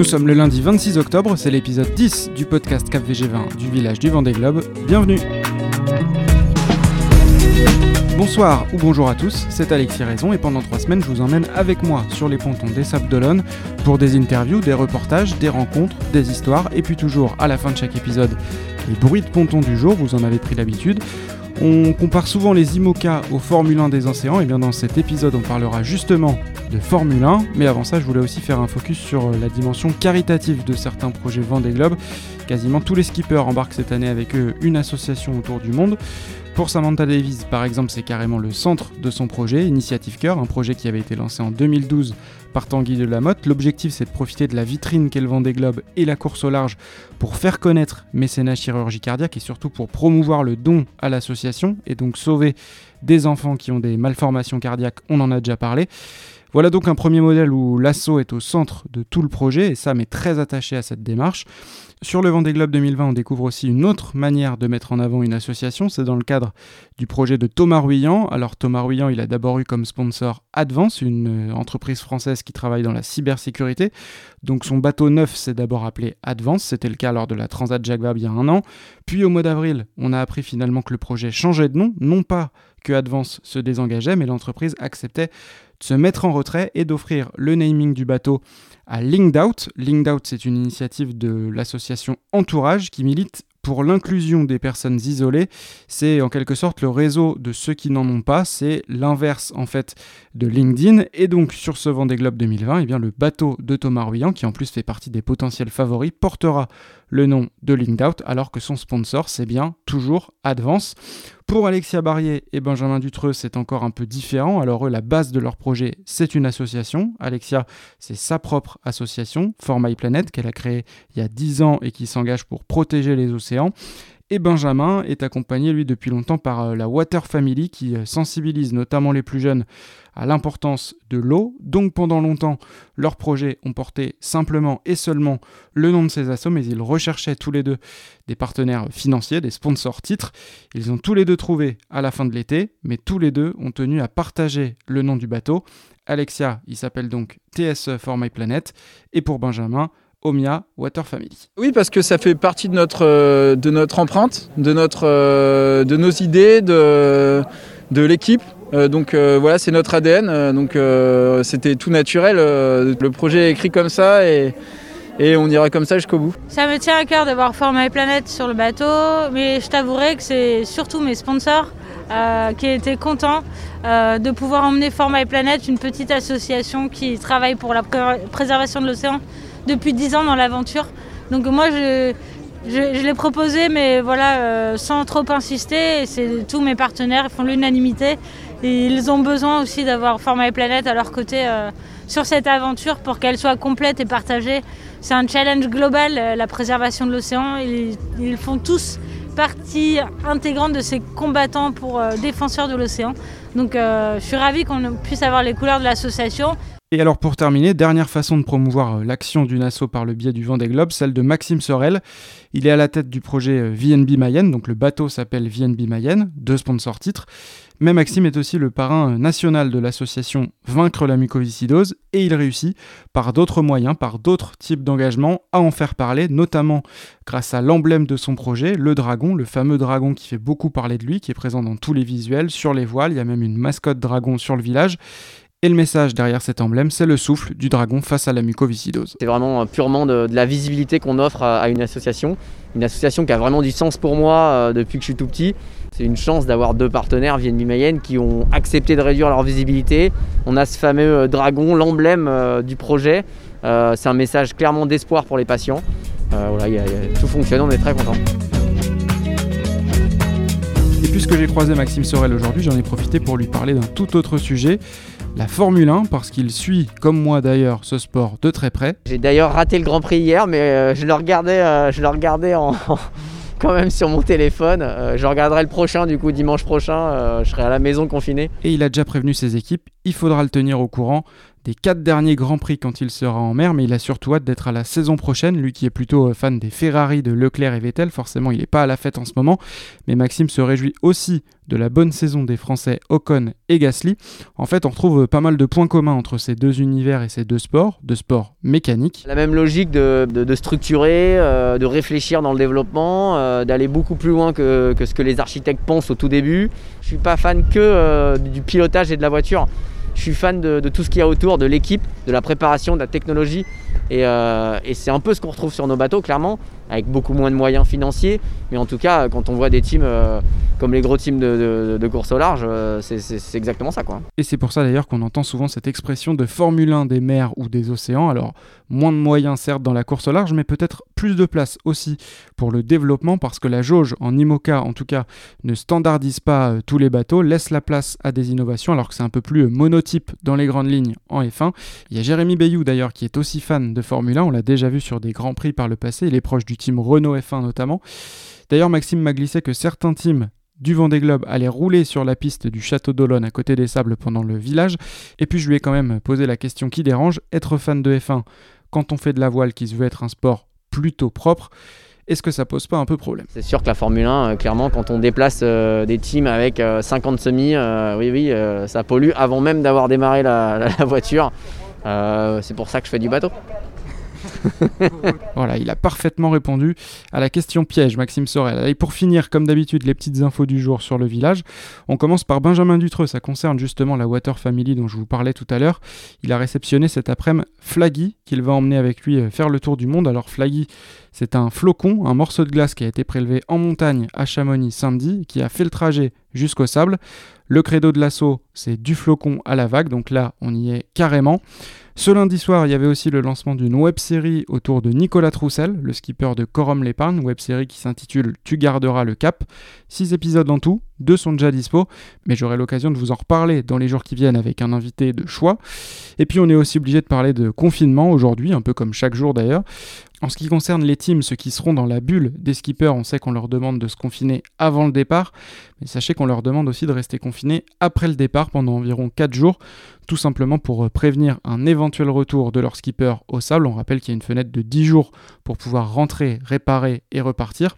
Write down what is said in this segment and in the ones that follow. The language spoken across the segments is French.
Nous sommes le lundi 26 octobre, c'est l'épisode 10 du podcast Cap VG20 du village du Vendée Globe. Bienvenue Bonsoir ou bonjour à tous, c'est Alexis Raison et pendant trois semaines je vous emmène avec moi sur les pontons des Sables d'Olonne pour des interviews, des reportages, des rencontres, des histoires et puis toujours à la fin de chaque épisode les bruits de pontons du jour, vous en avez pris l'habitude. On compare souvent les IMOCA aux Formule 1 des océans, et bien dans cet épisode on parlera justement de Formule 1, mais avant ça je voulais aussi faire un focus sur la dimension caritative de certains projets Vendée Globe. Quasiment tous les skippers embarquent cette année avec eux une association autour du monde. Pour Samantha Davis, par exemple, c'est carrément le centre de son projet, Initiative Cœur, un projet qui avait été lancé en 2012 par Tanguy de la Motte. L'objectif, c'est de profiter de la vitrine qu'est le Vendée Globe et la course au large pour faire connaître mécénat chirurgie cardiaque et surtout pour promouvoir le don à l'association et donc sauver des enfants qui ont des malformations cardiaques, on en a déjà parlé. Voilà donc un premier modèle où l'assaut est au centre de tout le projet et Sam est très attaché à cette démarche. Sur le Vendée Globe 2020, on découvre aussi une autre manière de mettre en avant une association, c'est dans le cadre du projet de Thomas Ruyant. Alors Thomas Ruyant, il a d'abord eu comme sponsor Advance, une euh, entreprise française qui travaille dans la cybersécurité. Donc son bateau neuf s'est d'abord appelé Advance, c'était le cas lors de la Transat Jacques Vabre il y a un an. Puis au mois d'avril, on a appris finalement que le projet changeait de nom, non pas que Advance se désengageait, mais l'entreprise acceptait de se mettre en retrait et d'offrir le naming du bateau à Linked Out. Linked Out, c'est une initiative de l'association Entourage qui milite pour l'inclusion des personnes isolées, c'est en quelque sorte le réseau de ceux qui n'en ont pas, c'est l'inverse en fait de LinkedIn. Et donc sur ce Vendée Globe 2020, eh bien, le bateau de Thomas Ruyant, qui en plus fait partie des potentiels favoris, portera le nom de LinkedOut, alors que son sponsor, c'est bien toujours Advance. Pour Alexia Barrier et Benjamin Dutreux, c'est encore un peu différent. Alors eux, la base de leur projet, c'est une association. Alexia, c'est sa propre association, For My Planet, qu'elle a créée il y a 10 ans et qui s'engage pour protéger les océans. Et Benjamin est accompagné, lui, depuis longtemps par euh, la Water Family qui euh, sensibilise notamment les plus jeunes à l'importance de l'eau. Donc pendant longtemps, leurs projets ont porté simplement et seulement le nom de ces assos, mais ils recherchaient tous les deux des partenaires financiers, des sponsors titres. Ils ont tous les deux trouvé à la fin de l'été, mais tous les deux ont tenu à partager le nom du bateau. Alexia, il s'appelle donc TSE for My Planet, et pour Benjamin, Omia Water Family. Oui, parce que ça fait partie de notre, euh, de notre empreinte, de, notre, euh, de nos idées, de, de l'équipe. Euh, donc voilà, c'est notre ADN. donc c'était tout naturel. le projet est écrit comme ça et, et on ira comme ça jusqu'au bout. Ça me tient à cœur d'avoir formé Planète sur le bateau, mais je t'avouerai que c'est surtout mes sponsors qui étaient contents de pouvoir emmener Format Planète, une petite association qui travaille pour la préservation de l'océan depuis 10 ans dans l'aventure. Donc moi, je, l'ai proposé, mais voilà, euh, sans trop insister. C'est tous mes partenaires font l'unanimité. Et ils ont besoin aussi d'avoir Format Planète à leur côté euh, sur cette aventure pour qu'elle soit complète et partagée. C'est un challenge global, euh, la préservation de l'océan. Ils, ils, font tous partie intégrante de ces combattants pour défenseurs de l'océan. Donc je suis ravie qu'on puisse avoir les couleurs de l'association. Et alors pour terminer, dernière façon de promouvoir euh, l'action du asso par le biais du Vendée Globe, celle de Maxime Sorel. Il est à la tête du projet euh, VNB Mayenne, donc le bateau s'appelle VNB Mayenne, deux sponsors titres. Mais Maxime est aussi le parrain euh, national de l'association Vaincre la mucoviscidose et il réussit par d'autres moyens, par d'autres types d'engagements à en faire parler, notamment grâce à l'emblème de son projet, le dragon, le fameux dragon qui fait beaucoup parler de lui, qui est présent dans tous les visuels, sur les voiles, il y a même une mascotte dragon sur le village. Et le message derrière cet emblème, c'est le souffle du dragon face à la mucoviscidose. C'est vraiment euh, purement de, la visibilité qu'on offre à, une association. Une association qui a vraiment du sens pour moi euh, depuis que je suis tout petit. C'est une chance d'avoir deux partenaires, Viennes Mayenne, qui ont accepté de réduire leur visibilité. On a ce fameux euh, dragon, l'emblème du projet. c'est un message clairement d'espoir pour les patients. voilà, tout fonctionne, on est très contents. Et puisque j'ai croisé Maxime Sorel aujourd'hui, j'en ai profité pour lui parler d'un tout autre sujet la Formule 1 parce qu'il suit, comme moi d'ailleurs, ce sport de très près. J'ai d'ailleurs raté le Grand Prix hier, mais euh, je le regardais, euh, je le regardais en, quand même sur mon téléphone. Euh, je regarderai le prochain, du coup, dimanche prochain, je serai à la maison confiné. Et il a déjà prévenu ses équipes, il faudra le tenir au courant des quatre derniers Grands Prix quand il sera en mer, mais il a surtout hâte d'être à la saison prochaine. Lui qui est plutôt euh, fan des Ferrari de Leclerc et Vettel, forcément il n'est pas à la fête en ce moment, mais Maxime se réjouit aussi de la bonne saison des Français Ocon et Gasly. En fait, on retrouve pas mal de points communs entre ces deux univers et ces deux sports, deux sports mécaniques. La même logique de, structurer, euh, de réfléchir dans le développement, euh, d'aller beaucoup plus loin que, ce que les architectes pensent au tout début. Je suis pas fan que euh, du pilotage et de la voiture. Je suis fan de, tout ce qu'il y a autour, de l'équipe, de la préparation, de la technologie. et c'est un peu ce qu'on retrouve sur nos bateaux, clairement avec beaucoup moins de moyens financiers. Mais en tout cas, quand on voit des teams euh, comme les gros teams de, course au large, euh, c'est exactement ça. Quoi. Et c'est pour ça d'ailleurs qu'on entend souvent cette expression de Formule 1 des mers ou des océans. Alors, moins de moyens certes dans la course au large, mais peut-être plus de place aussi pour le développement parce que la jauge, en IMOCA en tout cas, ne standardise pas euh, tous les bateaux, laisse la place à des innovations alors que c'est un peu plus monotype dans les grandes lignes en F1. Il y a Jérémy Bayou d'ailleurs qui est aussi fan de Formule 1, on l'a déjà vu sur des grands prix par le passé, il est proche du team Renault F1 notamment. D'ailleurs, Maxime m'a glissé que certains teams du Vendée Globe allaient rouler sur la piste du château d'Olonne à côté des sables pendant le village. Et puis je lui ai quand même posé la question qui dérange, être fan de F1 quand on fait de la voile qui se veut être un sport plutôt propre, est-ce que ça pose pas un peu problème? C'est sûr que la Formule 1, euh, clairement, quand on déplace euh, des teams avec 50 euh, semis, oui, oui, ça pollue avant même d'avoir démarré la voiture. c'est pour ça que je fais du bateau. voilà, il a parfaitement répondu à la question piège, Maxime Sorel. Et pour finir, comme d'habitude, les petites infos du jour sur le village. On commence par Benjamin Dutreux, ça concerne justement la Water Family dont je vous parlais tout à l'heure. Il a réceptionné cet après-midi Flaggy, qu'il va emmener avec lui euh, faire le tour du monde. Alors Flaggy, c'est un flocon, un morceau de glace qui a été prélevé en montagne à Chamonix samedi, qui a fait le trajet jusqu'au sable. Le credo de l'assaut, c'est du flocon à la vague, donc là on y est carrément. Ce lundi soir, il y avait aussi le lancement d'une web série autour de Nicolas Troussel, le skipper de Corum l'épargne, web série qui s'intitule Tu garderas le cap. Six épisodes en tout, deux sont déjà dispo, mais j'aurai l'occasion de vous en reparler dans les jours qui viennent avec un invité de choix. Et puis on est aussi obligé de parler de confinement aujourd'hui, un peu comme chaque jour d'ailleurs. En ce qui concerne les teams, ceux qui seront dans la bulle des skippers, on sait qu'on leur demande de se confiner avant le départ, mais sachez qu'on leur demande aussi de rester confinés après le départ pendant environ 4 jours, tout simplement pour euh, prévenir un éventuel retour de leur skipper au sable. On rappelle qu'il y a une fenêtre de 10 jours pour pouvoir rentrer, réparer et repartir.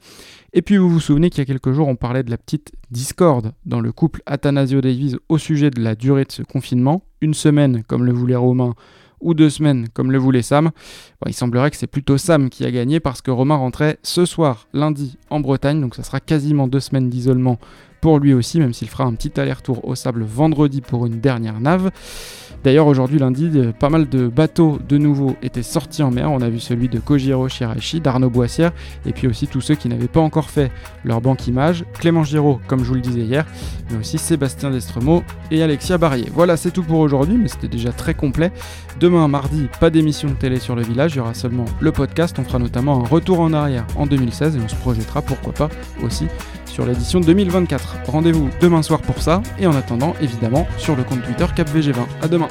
Et puis vous vous souvenez qu'il y a quelques jours on parlait de la petite discorde dans le couple Athanasio Davies au sujet de la durée de ce confinement, une semaine comme le voulait Romain ou deux semaines comme le voulait Sam. il semblerait que c'est plutôt Sam qui a gagné parce que Romain rentrait ce soir, lundi, en Bretagne, donc ça sera quasiment deux semaines d'isolement pour lui aussi, même s'il fera un petit aller-retour au sable vendredi pour une dernière nave. D'ailleurs, aujourd'hui, lundi, euh, pas mal de bateaux de nouveau étaient sortis en mer. On a vu celui de Kojiro Shirashi, d'Arnaud Boissière, et puis aussi tous ceux qui n'avaient pas encore fait leur banque image. Clément Giraud, comme je vous le disais hier, mais aussi Sébastien Destremo et Alexia Barrier. Voilà, c'est tout pour aujourd'hui, mais c'était déjà très complet. Demain, mardi, pas d'émission de télé sur le village, il y aura seulement le podcast. On fera notamment un retour en arrière en 2016 et on se projettera, pourquoi pas, aussi sur l'édition 2024. Rendez-vous demain soir pour ça, et en attendant, évidemment, sur le compte Twitter CapVG20. A demain